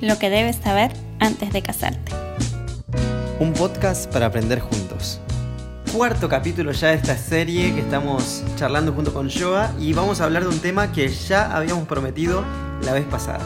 lo que debes saber antes de casarte. Un podcast para aprender juntos. Cuarto capítulo ya de esta serie que estamos charlando junto con Joa y vamos a hablar de un tema que ya habíamos prometido la vez pasada.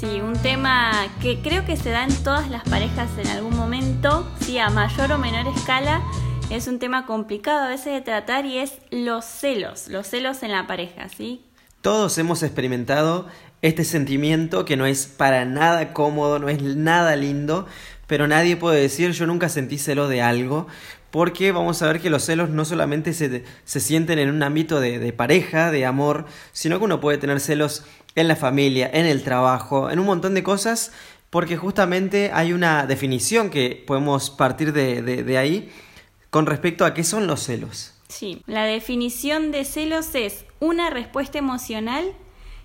Sí, un tema que creo que se da en todas las parejas en algún momento, sí, a mayor o menor escala. Es un tema complicado a veces de tratar y es los celos, los celos en la pareja, ¿sí? Todos hemos experimentado este sentimiento que no es para nada cómodo, no es nada lindo, pero nadie puede decir yo nunca sentí celo de algo, porque vamos a ver que los celos no solamente se, se sienten en un ámbito de, de, pareja, de amor, sino que uno puede tener celos en la familia, en el trabajo, en un montón de cosas, porque justamente hay una definición que podemos partir de, de, de ahí con respecto a qué son los celos. Sí, la definición de celos es una respuesta emocional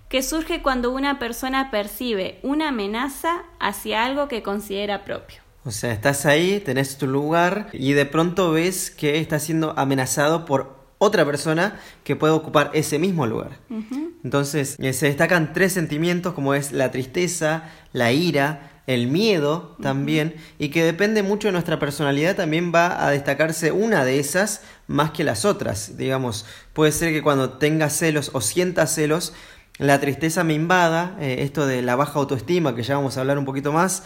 que surge cuando una persona percibe una amenaza hacia algo que considera propio. O sea, estás ahí, tenés tu lugar y de pronto ves que estás siendo amenazado por otra persona que puede ocupar ese mismo lugar. Uh -huh. Entonces, eh, se destacan tres sentimientos como es la tristeza, la ira, el miedo también, uh -huh. y que depende mucho de nuestra personalidad, también va a destacarse una de esas más que las otras. Digamos, puede ser que cuando tengas celos o sientas celos, la tristeza me invada, eh, esto de la baja autoestima, que ya vamos a hablar un poquito más,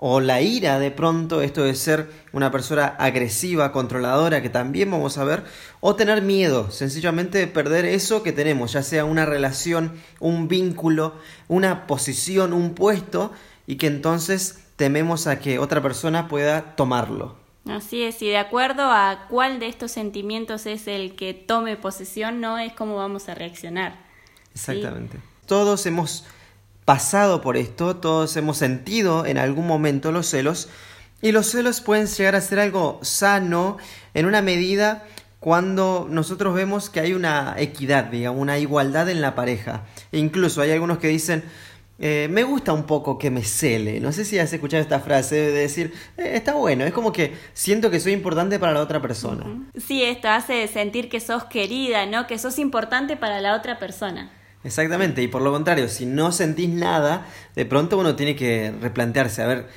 o la ira de pronto, esto de ser una persona agresiva, controladora, que también vamos a ver, o tener miedo, sencillamente de perder eso que tenemos, ya sea una relación, un vínculo, una posición, un puesto, y que entonces tememos a que otra persona pueda tomarlo. Así es, y de acuerdo a cuál de estos sentimientos es el que tome posesión, no es cómo vamos a reaccionar. Exactamente. ¿Sí? Todos hemos pasado por esto, todos hemos sentido en algún momento los celos y los celos pueden llegar a ser algo sano en una medida cuando nosotros vemos que hay una equidad, digamos, una igualdad en la pareja. E incluso hay algunos que dicen, eh, me gusta un poco que me cele. No sé si has escuchado esta frase de decir, eh, está bueno, es como que siento que soy importante para la otra persona. Sí, esto hace sentir que sos querida, ¿no? Que sos importante para la otra persona. Exactamente, y por lo contrario, si no sentís nada, de pronto uno tiene que replantearse, a ver,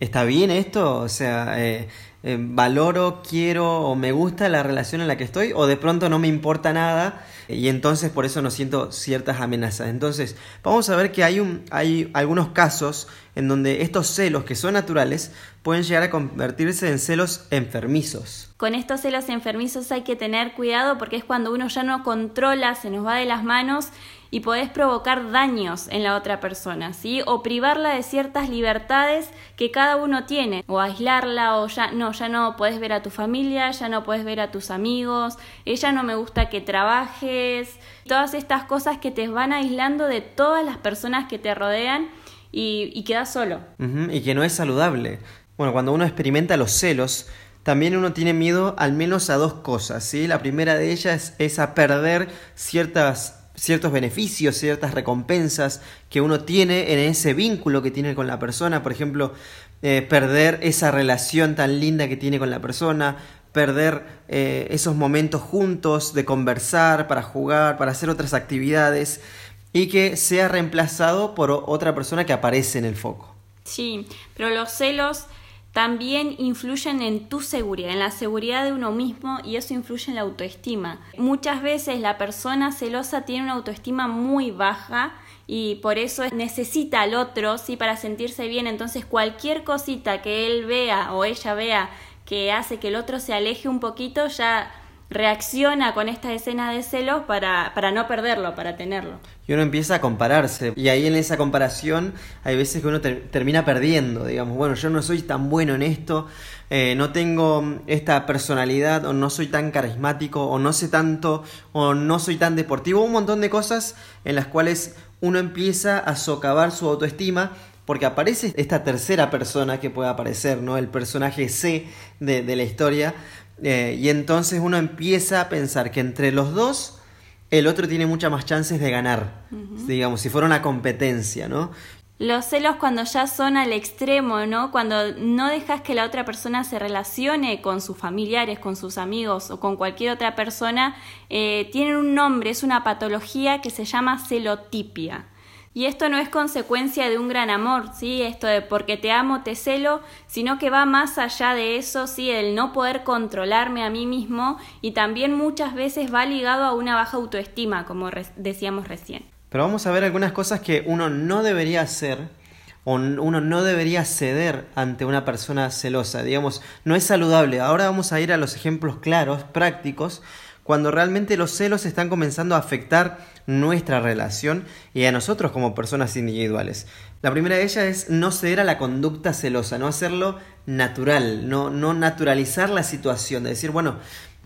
¿está bien esto? O sea, eh, eh, valoro, quiero o me gusta la relación en la que estoy, o de pronto no me importa nada y entonces por eso no siento ciertas amenazas. Entonces, vamos a ver que hay, un, hay algunos casos en donde estos celos que son naturales pueden llegar a convertirse en celos enfermizos. Con estos celos enfermizos hay que tener cuidado porque es cuando uno ya no controla, se nos va de las manos y podés provocar daños en la otra persona, ¿sí? O privarla de ciertas libertades que cada uno tiene, o aislarla, o ya no, ya no podés ver a tu familia, ya no podés ver a tus amigos, ella no me gusta que trabajes, todas estas cosas que te van aislando de todas las personas que te rodean y, y quedas solo. Y que no es saludable. Bueno, cuando uno experimenta los celos, también uno tiene miedo al menos a dos cosas, ¿sí? La primera de ellas es a perder ciertas ciertos beneficios, ciertas recompensas que uno tiene en ese vínculo que tiene con la persona, por ejemplo, eh, perder esa relación tan linda que tiene con la persona, perder eh, esos momentos juntos de conversar, para jugar, para hacer otras actividades y que sea reemplazado por otra persona que aparece en el foco. Sí, pero los celos también influyen en tu seguridad, en la seguridad de uno mismo y eso influye en la autoestima. Muchas veces la persona celosa tiene una autoestima muy baja y por eso necesita al otro sí para sentirse bien, entonces cualquier cosita que él vea o ella vea que hace que el otro se aleje un poquito ya reacciona con esta escena de celos para, para no perderlo, para tenerlo. Y uno empieza a compararse. Y ahí en esa comparación hay veces que uno ter termina perdiendo. Digamos, bueno, yo no soy tan bueno en esto, eh, no tengo esta personalidad, o no soy tan carismático, o no sé tanto, o no soy tan deportivo. Un montón de cosas en las cuales uno empieza a socavar su autoestima porque aparece esta tercera persona que puede aparecer, ¿no? El personaje C de, de la historia. Eh, y entonces uno empieza a pensar que entre los dos el otro tiene muchas más chances de ganar, uh -huh. digamos, si fuera una competencia, ¿no? Los celos cuando ya son al extremo, ¿no? Cuando no dejas que la otra persona se relacione con sus familiares, con sus amigos o con cualquier otra persona, eh, tienen un nombre, es una patología que se llama celotipia. Y esto no es consecuencia de un gran amor, ¿sí? Esto de porque te amo, te celo, sino que va más allá de eso, ¿sí? El no poder controlarme a mí mismo y también muchas veces va ligado a una baja autoestima, como decíamos recién. Pero vamos a ver algunas cosas que uno no debería hacer o uno no debería ceder ante una persona celosa. Digamos, no es saludable. Ahora vamos a ir a los ejemplos claros, prácticos, cuando realmente los celos están comenzando a afectar nuestra relación y a nosotros como personas individuales. La primera de ellas es no ceder a la conducta celosa, no hacerlo natural, no, no naturalizar la situación, de decir, bueno,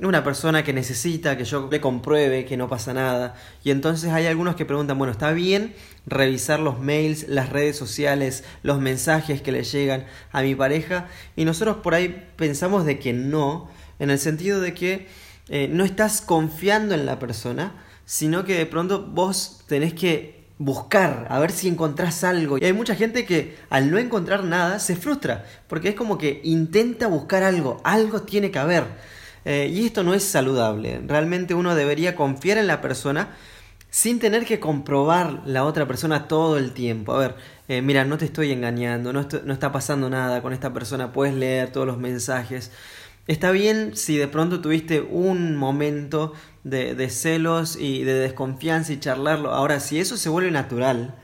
una persona que necesita que yo le compruebe que no pasa nada. Y entonces hay algunos que preguntan, bueno, ¿está bien revisar los mails, las redes sociales, los mensajes que le llegan a mi pareja? Y nosotros por ahí pensamos de que no, en el sentido de que eh, no estás confiando en la persona, sino que de pronto vos tenés que buscar, a ver si encontrás algo. Y hay mucha gente que al no encontrar nada se frustra, porque es como que intenta buscar algo, algo tiene que haber. Eh, y esto no es saludable. Realmente uno debería confiar en la persona sin tener que comprobar la otra persona todo el tiempo. A ver, eh, mira, no te estoy engañando, no, no está pasando nada con esta persona, puedes leer todos los mensajes. Está bien si de pronto tuviste un momento de, celos y de desconfianza y charlarlo. Ahora, si eso se vuelve natural,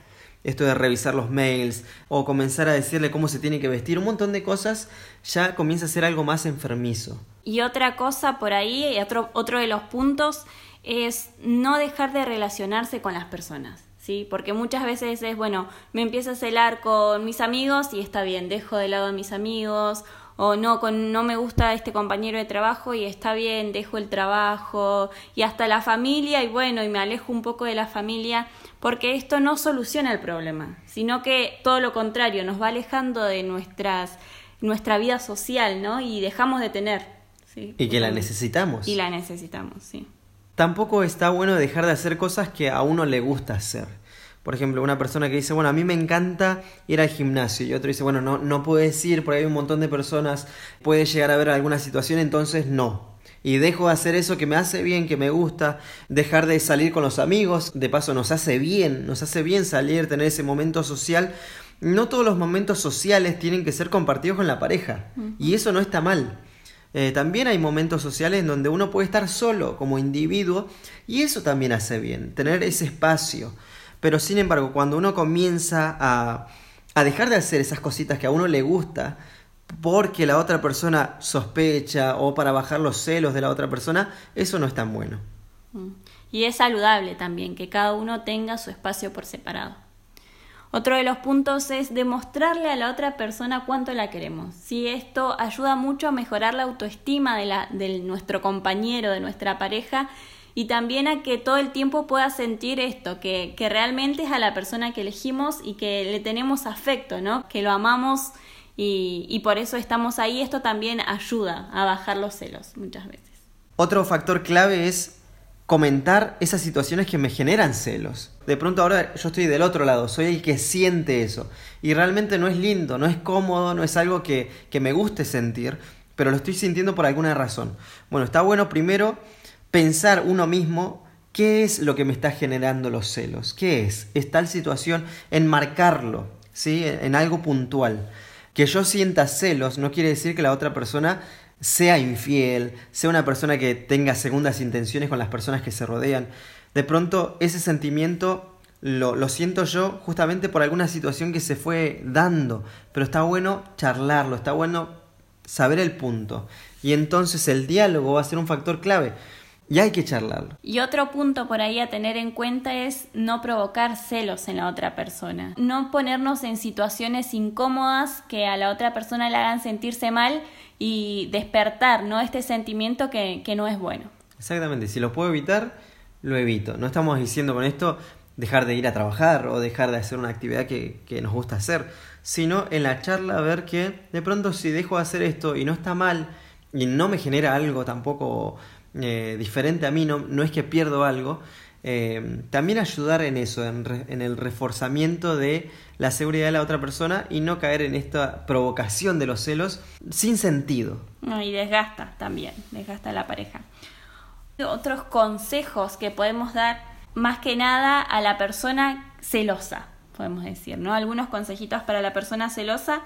esto de revisar los mails o comenzar a decirle cómo se tiene que vestir, un montón de cosas, ya comienza a ser algo más enfermizo. Y otra cosa por ahí, otro, otro de los puntos, es no dejar de relacionarse con las personas. ¿Sí? Porque muchas veces es, bueno, me empiezo a celar con mis amigos y está bien, dejo de lado a mis amigos o no, con, no me gusta este compañero de trabajo y está bien, dejo el trabajo y hasta la familia y bueno, y me alejo un poco de la familia porque esto no soluciona el problema, sino que todo lo contrario, nos va alejando de nuestras, nuestra vida social, ¿no? Y dejamos de tener. ¿sí? Y que la necesitamos. Y la necesitamos, sí. Tampoco está bueno dejar de hacer cosas que a uno le gusta hacer. Por ejemplo, una persona que dice, bueno, a mí me encanta ir al gimnasio y otro dice, bueno, no, no puedes ir porque hay un montón de personas, puede llegar a haber alguna situación, entonces no. Y dejo de hacer eso que me hace bien, que me gusta, dejar de salir con los amigos, de paso nos hace bien, nos hace bien salir, tener ese momento social. No todos los momentos sociales tienen que ser compartidos con la pareja y eso no está mal. Eh, también hay momentos sociales en donde uno puede estar solo como individuo y eso también hace bien, tener ese espacio. Pero sin embargo, cuando uno comienza a, a dejar de hacer esas cositas que a uno le gusta, porque la otra persona sospecha o para bajar los celos de la otra persona, eso no es tan bueno. Mm. Y es saludable también que cada uno tenga su espacio por separado. Otro de los puntos es demostrarle a la otra persona cuánto la queremos. Si esto ayuda mucho a mejorar la autoestima de, la, de nuestro compañero, de nuestra pareja, y también a que todo el tiempo pueda sentir esto, que, que realmente es a la persona que elegimos y que le tenemos afecto, ¿no? Que lo amamos y, y por eso estamos ahí. Esto también ayuda a bajar los celos muchas veces. Otro factor clave es comentar esas situaciones que me generan celos. De pronto ahora yo estoy del otro lado, soy el que siente eso. Y realmente no es lindo, no es cómodo, no es algo que, que me guste sentir, pero lo estoy sintiendo por alguna razón. Bueno, está bueno primero pensar uno mismo qué es lo que me está generando los celos, qué es, es tal situación, enmarcarlo, ¿sí? en algo puntual. Que yo sienta celos no quiere decir que la otra persona sea infiel, sea una persona que tenga segundas intenciones con las personas que se rodean. De pronto ese sentimiento lo, lo, siento yo justamente por alguna situación que se fue dando, pero está bueno charlarlo, está bueno saber el punto. Y entonces el diálogo va a ser un factor clave. Y hay que charlarlo. Y otro punto por ahí a tener en cuenta es no provocar celos en la otra persona. No ponernos en situaciones incómodas que a la otra persona le hagan sentirse mal y despertar ¿no? este sentimiento que, que no es bueno. Exactamente, si lo puedo evitar, lo evito. No estamos diciendo con esto dejar de ir a trabajar o dejar de hacer una actividad que, que, nos gusta hacer, sino en la charla ver que de pronto si dejo de hacer esto y no está mal y no me genera algo tampoco eh, diferente a mí, no, no, es que pierdo algo, eh, también ayudar en eso, en, el reforzamiento de la seguridad de la otra persona y no caer en esta provocación de los celos sin sentido. y desgasta también, desgasta la pareja. Otros consejos que podemos dar más que nada a la persona celosa, podemos decir, ¿no? Algunos consejitos para la persona celosa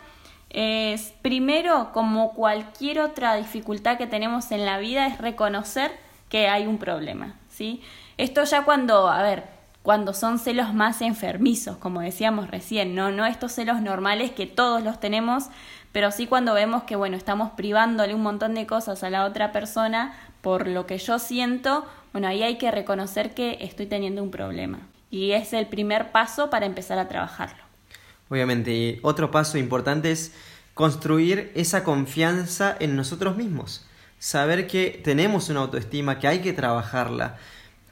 es, primero, como cualquier otra dificultad que tenemos en la vida, es reconocer que hay un problema, ¿sí? Esto ya cuando, a ver, cuando son celos más enfermizos, como decíamos recién, ¿no? No estos celos normales que todos los tenemos, pero sí cuando vemos que, bueno, estamos privándole un montón de cosas a la otra persona por lo que yo siento, bueno, ahí hay que reconocer que estoy teniendo un problema. Y es el primer paso para empezar a trabajarlo. Obviamente, y otro paso importante es construir esa confianza en nosotros mismos. Saber que tenemos una autoestima, que hay que trabajarla,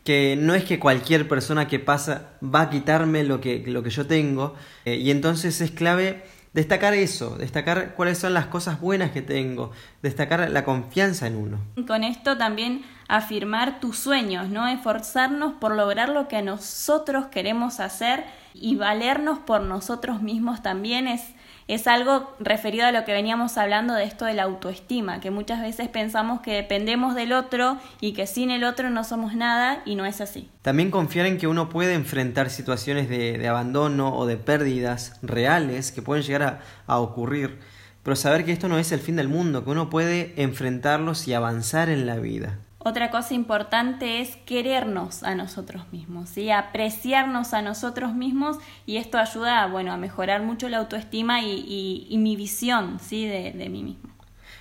que no es que cualquier persona que pasa va a quitarme lo que, lo que yo tengo. Eh, y entonces es clave destacar eso, destacar cuáles son las cosas buenas que tengo, destacar la confianza en uno. Con esto también afirmar tus sueños, ¿no? Esforzarnos por lograr lo que nosotros queremos hacer y valernos por nosotros mismos también es, es algo referido a lo que veníamos hablando de esto de la autoestima, que muchas veces pensamos que dependemos del otro y que sin el otro no somos nada y no es así. También confiar en que uno puede enfrentar situaciones de, abandono o de pérdidas reales que pueden llegar a, a ocurrir, pero saber que esto no es el fin del mundo, que uno puede enfrentarlos y avanzar en la vida. Otra cosa importante es querernos a nosotros mismos, ¿sí? apreciarnos a nosotros mismos y esto ayuda bueno, a mejorar mucho la autoestima y, mi visión ¿sí? de, mí mismo.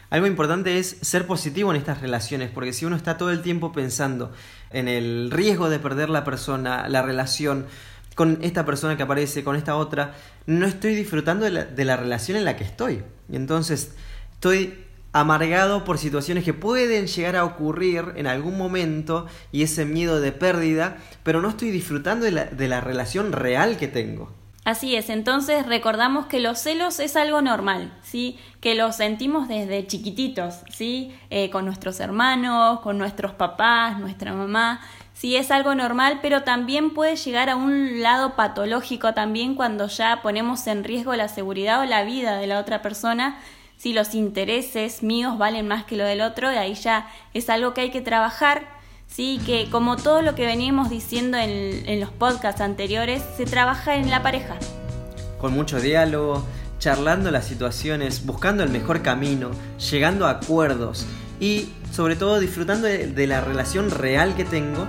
Algo importante es ser positivo en estas relaciones, porque si uno está todo el tiempo pensando en el riesgo de perder la persona, la relación, con esta persona que aparece, con esta otra, no estoy disfrutando de la relación en la que estoy. Y entonces estoy amargado por situaciones que pueden llegar a ocurrir en algún momento y ese miedo de pérdida, pero no estoy disfrutando de la, de la relación real que tengo. Así es, entonces recordamos que los celos es algo normal, ¿sí? Que los sentimos desde chiquititos, ¿sí? Eh, con nuestros hermanos, con nuestros papás, nuestra mamá, sí es algo normal, pero también puede llegar a un lado patológico también cuando ya ponemos en riesgo la seguridad o la vida de la otra persona si los intereses míos valen más que lo del otro, y ahí ya es algo que hay que trabajar, ¿sí? que como todo lo que veníamos diciendo en, en los podcasts anteriores, se trabaja en la pareja. Con mucho diálogo, charlando las situaciones, buscando el mejor camino, llegando a acuerdos y sobre todo disfrutando de, de la relación real que tengo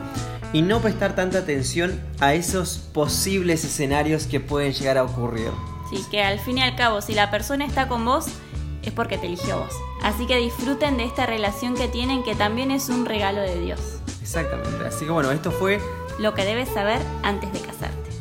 y no prestar tanta atención a esos posibles escenarios que pueden llegar a ocurrir. Sí, que al fin y al cabo, si la persona está con vos, es porque te eligió vos. Así que disfruten de esta relación que tienen, que también es un regalo de Dios. Exactamente. Así que bueno, esto fue lo que debes saber antes de casarte.